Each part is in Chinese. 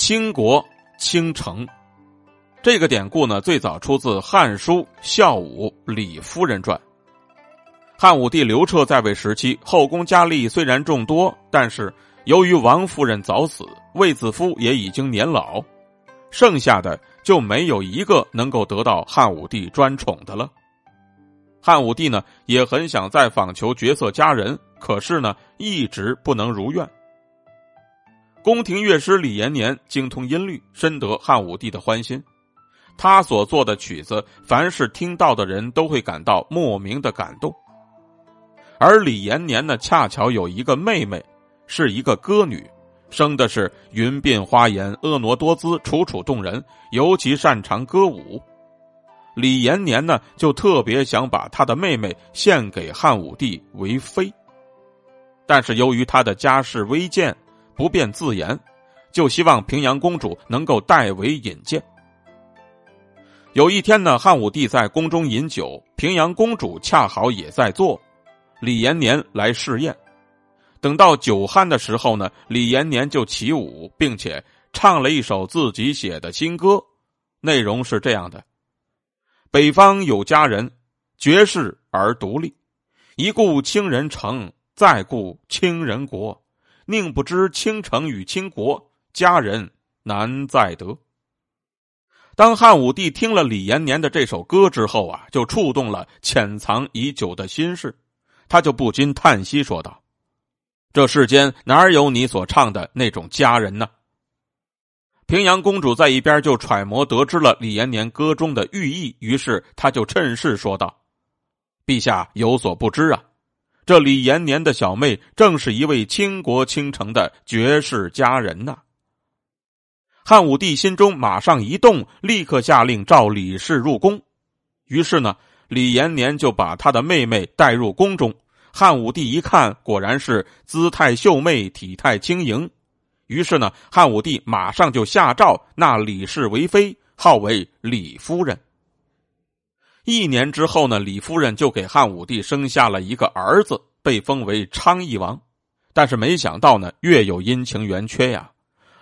倾国倾城。这个典故呢，最早出自《汉书·孝武李夫人传》。汉武帝刘彻在位时期，后宫佳丽虽然众多，但是由于王夫人早死，卫子夫也已经年老，剩下的就没有一个能够得到汉武帝专宠的了。汉武帝呢，也很想再访求绝色佳人，可是呢，一直不能如愿。宫廷乐师李延年精通音律，深得汉武帝的欢心。他所做的曲子，凡是听到的人都会感到莫名的感动。而李延年呢，恰巧有一个妹妹，是一个歌女，生的是云鬓花颜、婀娜多姿、楚楚动人，尤其擅长歌舞。李延年呢，就特别想把他的妹妹献给汉武帝为妃。但是由于他的家世微贱，不便自言，就希望平阳公主能够代为引荐。有一天呢，汉武帝在宫中饮酒，平阳公主恰好也在座，李延年来试宴。等到酒酣的时候呢，李延年就起舞，并且唱了一首自己写的新歌，内容是这样的：北方有佳人，绝世而独立，一顾倾人城，再顾倾人国，宁不知倾城与倾国，佳人难再得。当汉武帝听了李延年的这首歌之后啊，就触动了潜藏已久的心事，他就不禁叹息说道：“这世间哪有你所唱的那种佳人呢？”平阳公主在一边就揣摩得知了李延年歌中的寓意，于是他就趁势说道：“陛下有所不知啊，这李延年的小妹正是一位倾国倾城的绝世佳人呐。”汉武帝心中马上一动，立刻下令召李氏入宫。于是呢，李延年就把他的妹妹带入宫中。汉武帝一看，果然是姿态秀媚，体态轻盈。于是呢，汉武帝马上就下诏纳李氏为妃，号为李夫人。一年之后呢，李夫人就给汉武帝生下了一个儿子，被封为昌邑王。但是没想到呢，月有阴晴圆缺呀。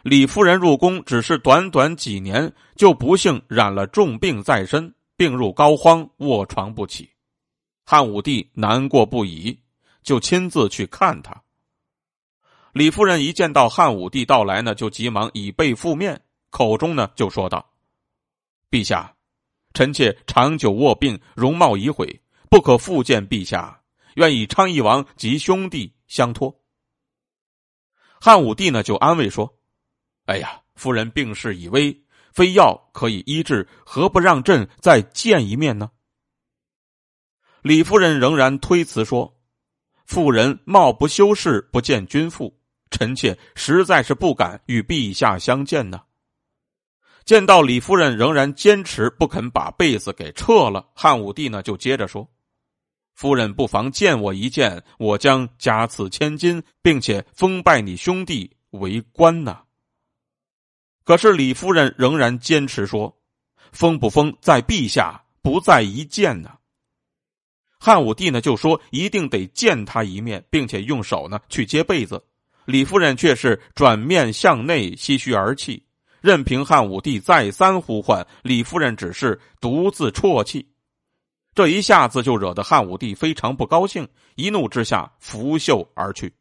李夫人入宫只是短短几年，就不幸染了重病在身，病入膏肓，卧床不起。汉武帝难过不已，就亲自去看他。李夫人一见到汉武帝到来呢，就急忙以背覆面，口中呢就说道：“陛下，臣妾长久卧病，容貌已毁，不可复见陛下，愿以昌邑王及兄弟相托。”汉武帝呢就安慰说。哎呀，夫人病势已危，非药可以医治，何不让朕再见一面呢？李夫人仍然推辞说：“妇人貌不修饰，不见君父，臣妾实在是不敢与陛下相见呢。”见到李夫人仍然坚持不肯把被子给撤了，汉武帝呢就接着说：“夫人不妨见我一见，我将加赐千金，并且封拜你兄弟为官呢。”可是李夫人仍然坚持说：“封不封在陛下，不在一见呢。”汉武帝呢就说：“一定得见他一面，并且用手呢去接被子。”李夫人却是转面向内，唏嘘而泣。任凭汉武帝再三呼唤，李夫人只是独自啜泣。这一下子就惹得汉武帝非常不高兴，一怒之下拂袖而去。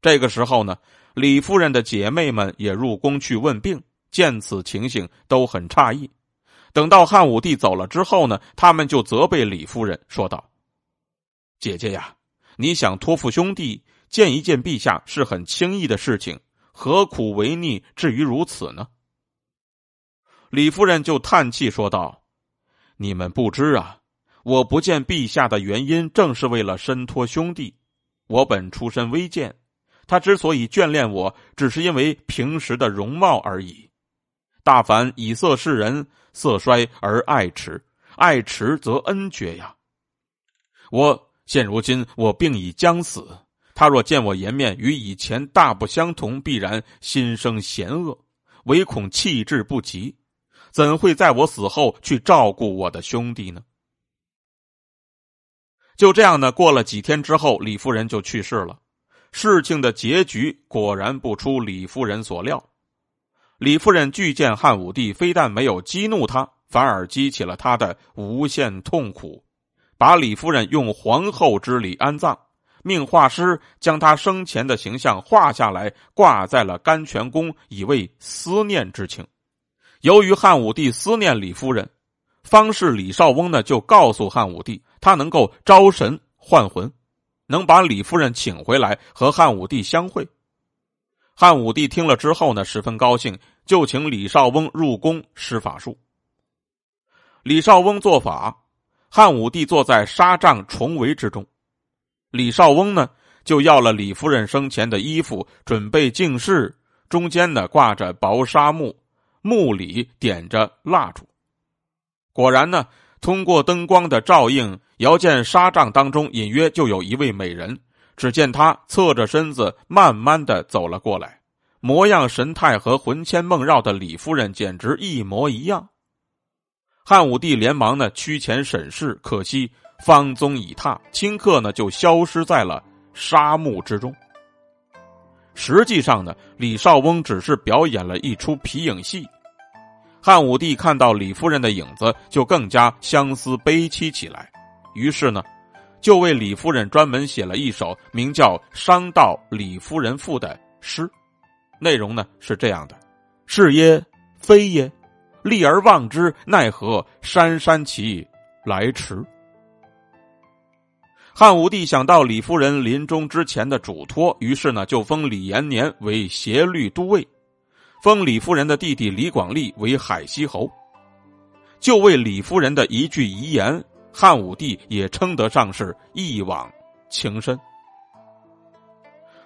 这个时候呢。李夫人的姐妹们也入宫去问病，见此情形都很诧异。等到汉武帝走了之后呢，他们就责备李夫人，说道：“姐姐呀，你想托付兄弟见一见陛下是很轻易的事情，何苦违逆至于如此呢？”李夫人就叹气说道：“你们不知啊，我不见陛下的原因，正是为了伸托兄弟。我本出身微贱。”他之所以眷恋我，只是因为平时的容貌而已。大凡以色示人，色衰而爱弛，爱弛则恩绝呀。我现如今我病已将死，他若见我颜面与以前大不相同，必然心生嫌恶，唯恐气质不及，怎会在我死后去照顾我的兄弟呢？就这样呢，过了几天之后，李夫人就去世了。事情的结局果然不出李夫人所料，李夫人拒见汉武帝，非但没有激怒他，反而激起了他的无限痛苦，把李夫人用皇后之礼安葬，命画师将他生前的形象画下来，挂在了甘泉宫，以慰思念之情。由于汉武帝思念李夫人，方士李少翁呢就告诉汉武帝，他能够招神唤魂，能把李夫人请回来和汉武帝相会。汉武帝听了之后呢，十分高兴，就请李少翁入宫施法术。李少翁做法，汉武帝坐在纱帐重围之中，李少翁呢就要了李夫人生前的衣服，准备敬事，中间呢挂着薄纱幕，幕里点着蜡烛。果然呢，通过灯光的照映，遥见纱帐当中隐约就有一位美人。只见她侧着身子，慢慢的走了过来，模样神态和魂牵梦绕的李夫人简直一模一样。汉武帝连忙呢趋前审视，可惜方宗已踏，顷刻呢就消失在了沙漠之中。实际上呢，李少翁只是表演了一出皮影戏。汉武帝看到李夫人的影子，就更加相思悲戚起来，于是呢。就为李夫人专门写了一首名叫《商道李夫人赋》的诗，内容呢是这样的：“是耶，非耶，立而望之，奈何姗姗其来迟。”汉武帝想到李夫人临终之前的嘱托，于是呢就封李延年为协律都尉，封李夫人的弟弟李广利为海西侯，就为李夫人的一句遗言。汉武帝也称得上是一往情深。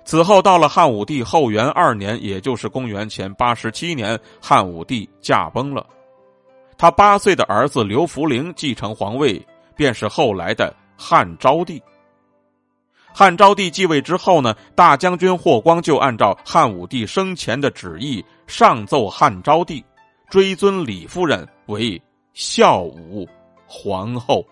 此后，到了汉武帝后元二年，也就是公元前八十七年，汉武帝驾崩了。他八岁的儿子刘弗陵继承皇位，便是后来的汉昭帝。汉昭帝继位之后呢，大将军霍光就按照汉武帝生前的旨意，上奏汉昭帝，追尊李夫人为孝武皇后。